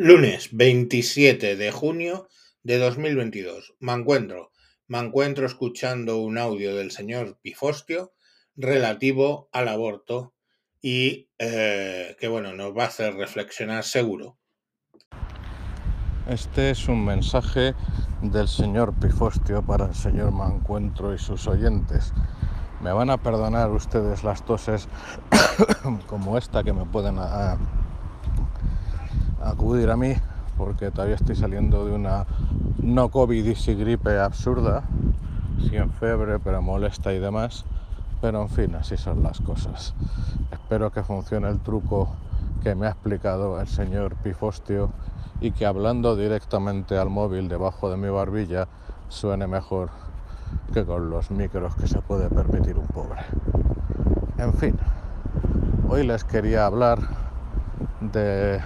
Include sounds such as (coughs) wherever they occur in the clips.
Lunes 27 de junio de 2022. Me encuentro, me encuentro escuchando un audio del señor Pifostio relativo al aborto y eh, que bueno, nos va a hacer reflexionar seguro. Este es un mensaje del señor Pifostio para el señor Mancuentro y sus oyentes. Me van a perdonar ustedes las toses (coughs) como esta que me pueden a- acudir a mí porque todavía estoy saliendo de una no COVID y gripe absurda, sin fiebre, pero molesta y demás. Pero en fin, así son las cosas. Espero que funcione el truco que me ha explicado el señor Pifostio y que hablando directamente al móvil debajo de mi barbilla suene mejor que con los micros que se puede permitir un pobre. En fin, hoy les quería hablar de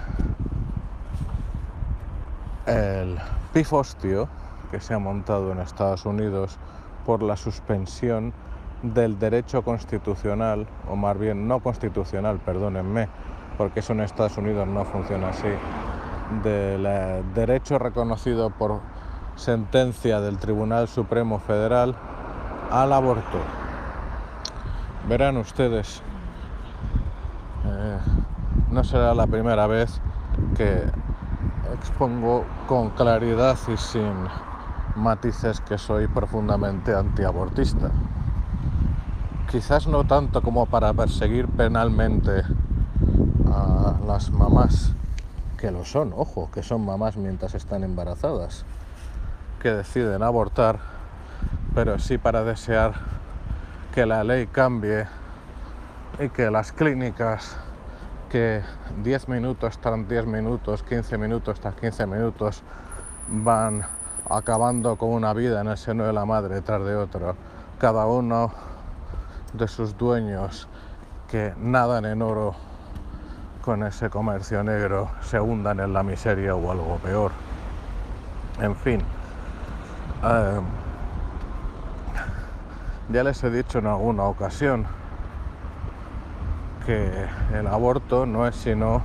el pifostio que se ha montado en Estados Unidos por la suspensión del derecho constitucional, o más bien no constitucional, perdónenme, porque eso en Estados Unidos no funciona así, del eh, derecho reconocido por sentencia del Tribunal Supremo Federal al aborto. Verán ustedes, eh, no será la primera vez que expongo con claridad y sin matices que soy profundamente antiabortista. Quizás no tanto como para perseguir penalmente a las mamás, que lo son, ojo, que son mamás mientras están embarazadas, que deciden abortar, pero sí para desear que la ley cambie y que las clínicas que 10 minutos tras 10 minutos, 15 minutos tras 15 minutos van acabando con una vida en el seno de la madre tras de otro, cada uno de sus dueños que nadan en oro con ese comercio negro se hundan en la miseria o algo peor. En fin, eh, ya les he dicho en alguna ocasión que el aborto no es sino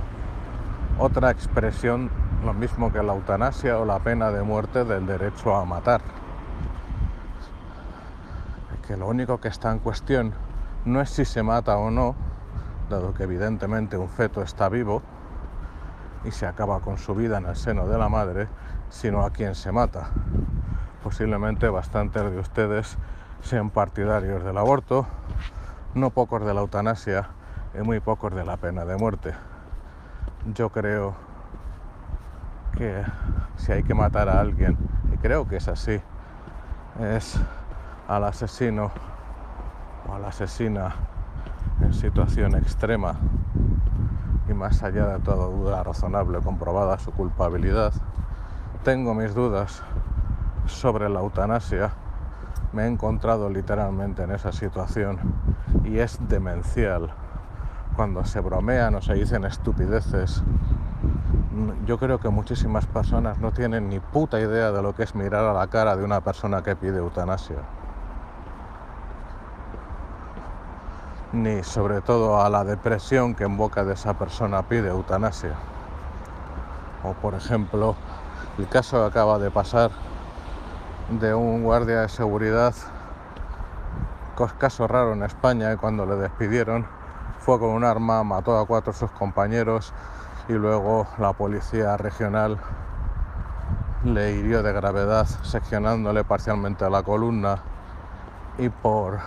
otra expresión, lo mismo que la eutanasia o la pena de muerte del derecho a matar. Que lo único que está en cuestión no es si se mata o no, dado que evidentemente un feto está vivo y se acaba con su vida en el seno de la madre, sino a quien se mata. Posiblemente bastantes de ustedes sean partidarios del aborto, no pocos de la eutanasia y muy pocos de la pena de muerte. Yo creo que si hay que matar a alguien, y creo que es así, es al asesino o a la asesina en situación extrema y más allá de toda duda razonable comprobada su culpabilidad. Tengo mis dudas sobre la eutanasia. Me he encontrado literalmente en esa situación y es demencial cuando se bromean o se dicen estupideces, yo creo que muchísimas personas no tienen ni puta idea de lo que es mirar a la cara de una persona que pide eutanasia. Ni sobre todo a la depresión que en boca de esa persona pide eutanasia. O por ejemplo, el caso que acaba de pasar de un guardia de seguridad, caso raro en España, cuando le despidieron, con un arma, mató a cuatro de sus compañeros y luego la policía regional le hirió de gravedad seccionándole parcialmente a la columna y por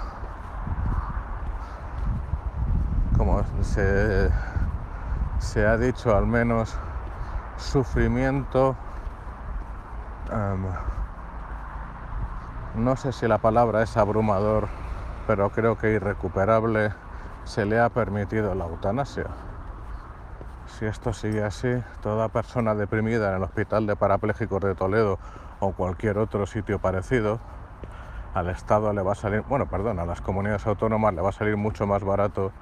como se, se ha dicho al menos sufrimiento um, no sé si la palabra es abrumador pero creo que irrecuperable se le ha permitido la eutanasia. Si esto sigue así, toda persona deprimida en el Hospital de Parapléjicos de Toledo o cualquier otro sitio parecido, al Estado le va a salir, bueno, perdón, a las comunidades autónomas le va a salir mucho más barato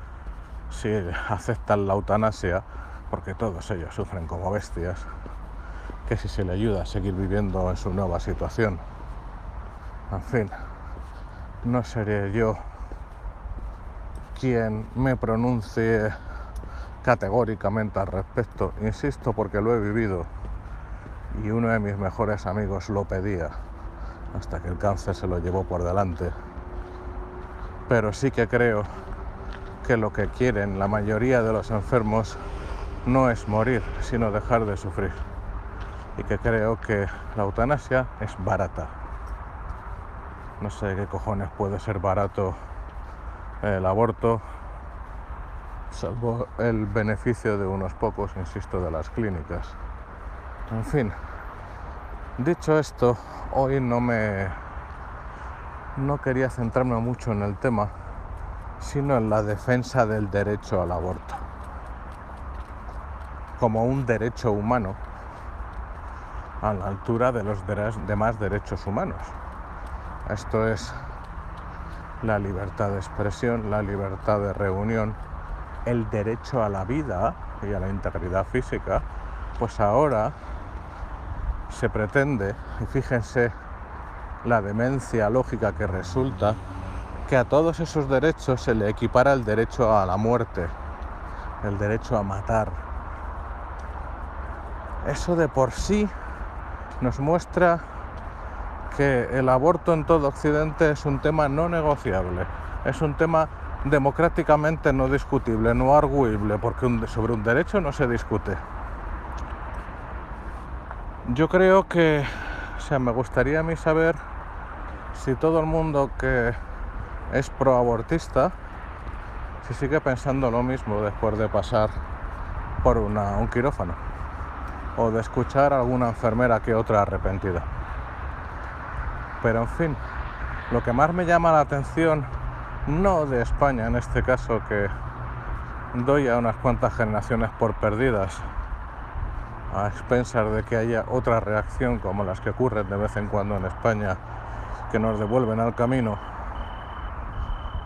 si aceptan la eutanasia, porque todos ellos sufren como bestias, que si se le ayuda a seguir viviendo en su nueva situación. En fin, no seré yo quien me pronuncie categóricamente al respecto, insisto porque lo he vivido y uno de mis mejores amigos lo pedía hasta que el cáncer se lo llevó por delante. Pero sí que creo que lo que quieren la mayoría de los enfermos no es morir, sino dejar de sufrir. Y que creo que la eutanasia es barata. No sé qué cojones puede ser barato el aborto, salvo el beneficio de unos pocos, insisto, de las clínicas. En fin, dicho esto, hoy no me no quería centrarme mucho en el tema, sino en la defensa del derecho al aborto como un derecho humano a la altura de los demás derechos humanos. Esto es la libertad de expresión, la libertad de reunión, el derecho a la vida y a la integridad física, pues ahora se pretende, y fíjense la demencia lógica que resulta, que a todos esos derechos se le equipara el derecho a la muerte, el derecho a matar. Eso de por sí nos muestra que el aborto en todo Occidente es un tema no negociable, es un tema democráticamente no discutible, no arguible, porque sobre un derecho no se discute. Yo creo que, o sea, me gustaría a mí saber si todo el mundo que es proabortista, si sigue pensando lo mismo después de pasar por un quirófano o de escuchar a alguna enfermera que otra arrepentida. Pero en fin, lo que más me llama la atención, no de España en este caso, que doy a unas cuantas generaciones por perdidas, a expensas de que haya otra reacción como las que ocurren de vez en cuando en España, que nos devuelven al camino.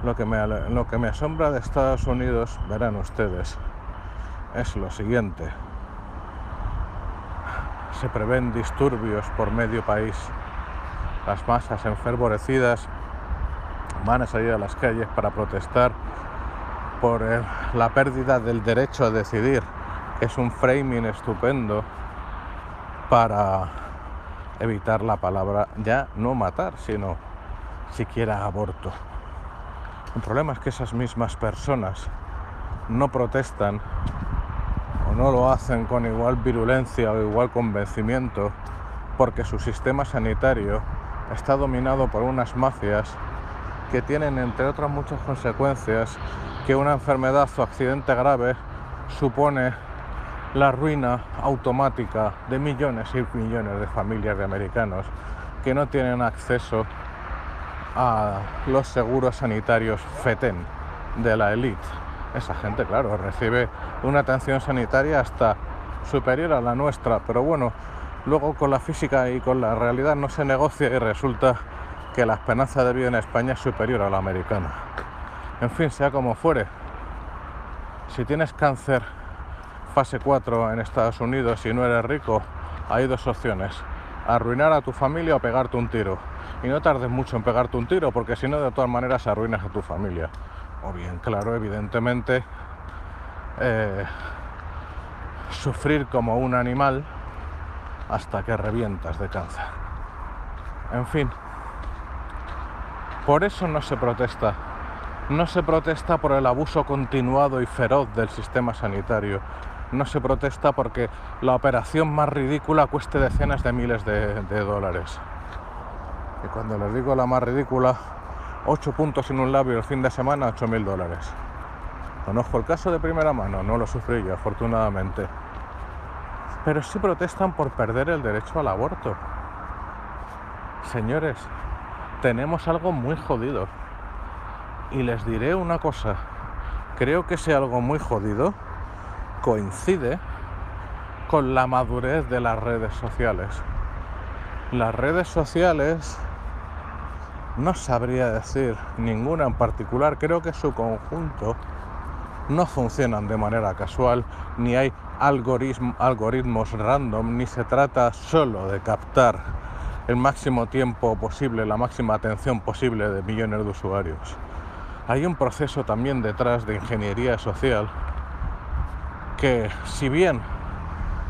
Lo que me, lo que me asombra de Estados Unidos, verán ustedes, es lo siguiente. Se prevén disturbios por medio país las masas enfervorecidas van a salir a las calles para protestar por la pérdida del derecho a decidir, es un framing estupendo para evitar la palabra ya no matar, sino siquiera aborto. El problema es que esas mismas personas no protestan o no lo hacen con igual virulencia o igual convencimiento porque su sistema sanitario está dominado por unas mafias que tienen, entre otras muchas consecuencias, que una enfermedad o accidente grave supone la ruina automática de millones y millones de familias de americanos que no tienen acceso a los seguros sanitarios FETEN de la élite. Esa gente, claro, recibe una atención sanitaria hasta superior a la nuestra, pero bueno, Luego con la física y con la realidad no se negocia y resulta que la esperanza de vida en España es superior a la americana. En fin, sea como fuere, si tienes cáncer fase 4 en Estados Unidos y no eres rico, hay dos opciones. Arruinar a tu familia o pegarte un tiro. Y no tardes mucho en pegarte un tiro porque si no de todas maneras arruinas a tu familia. O bien, claro, evidentemente, eh, sufrir como un animal hasta que revientas de cáncer. En fin, por eso no se protesta. No se protesta por el abuso continuado y feroz del sistema sanitario. No se protesta porque la operación más ridícula cueste decenas de miles de, dólares. Y cuando les digo la más ridícula, 8 puntos en un labio el fin de semana, 8 mil dólares. Conozco el caso de primera mano, no lo sufrí yo, afortunadamente pero sí protestan por perder el derecho al aborto. Señores, tenemos algo muy jodido. Y les diré una cosa, creo que ese algo muy jodido coincide con la madurez de las redes sociales. Las redes sociales, no sabría decir ninguna en particular, creo que su conjunto no funcionan de manera casual, ni hay algoritmos random, ni se trata solo de captar el máximo tiempo posible, la máxima atención posible de millones de usuarios. Hay un proceso también detrás de ingeniería social que si bien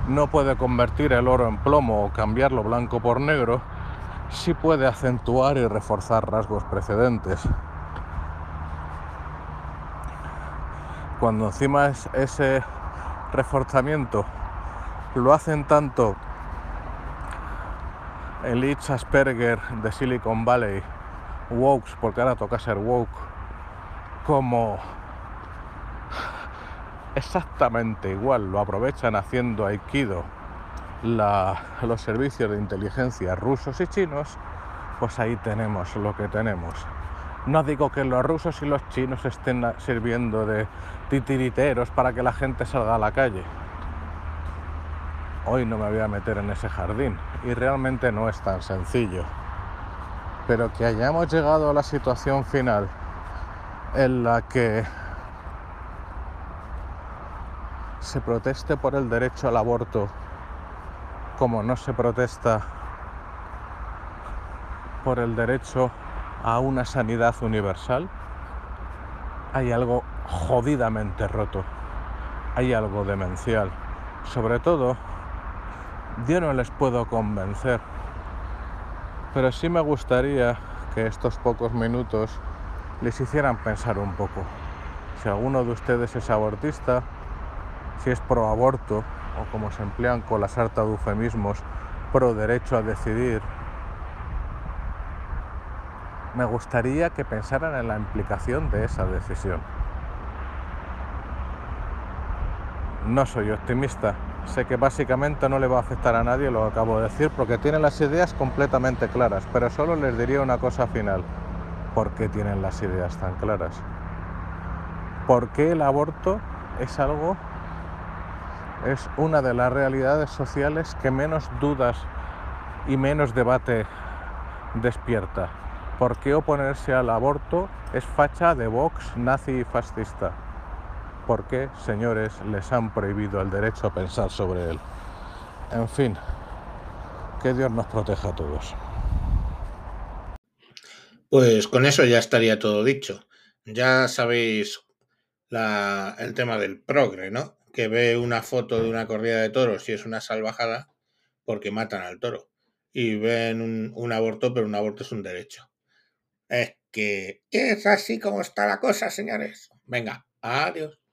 no puede convertir el oro en plomo o cambiarlo blanco por negro, sí puede acentuar y reforzar rasgos precedentes. Cuando encima es ese reforzamiento lo hacen tanto elites Asperger de Silicon Valley, woke, porque ahora toca ser woke, como exactamente igual lo aprovechan haciendo aikido los servicios de inteligencia rusos y chinos, pues ahí tenemos lo que tenemos. No digo que los rusos y los chinos estén sirviendo de titiriteros para que la gente salga a la calle. Hoy no me voy a meter en ese jardín y realmente no es tan sencillo. Pero que hayamos llegado a la situación final en la que se proteste por el derecho al aborto como no se protesta por el derecho a una sanidad universal, hay algo jodidamente roto, hay algo demencial. Sobre todo, yo no les puedo convencer, pero sí me gustaría que estos pocos minutos les hicieran pensar un poco. Si alguno de ustedes es abortista, si es pro aborto o como se emplean con la sarta de eufemismos, pro derecho a decidir, me gustaría que pensaran en la implicación de esa decisión. No soy optimista, sé que básicamente no le va a afectar a nadie lo acabo de decir porque tienen las ideas completamente claras, pero solo les diría una cosa final. ¿Por qué tienen las ideas tan claras? ¿Por qué el aborto es algo es una de las realidades sociales que menos dudas y menos debate despierta. ¿Por qué oponerse al aborto es facha de Vox nazi y fascista? ¿Por qué, señores, les han prohibido el derecho a pensar sobre él? En fin, que Dios nos proteja a todos. Pues con eso ya estaría todo dicho. Ya sabéis el tema del progre, ¿no? que ve una foto de una corrida de toros y es una salvajada porque matan al toro. Y ven un, un aborto, pero un aborto es un derecho. Es que es así como está la cosa, señores. Venga, adiós.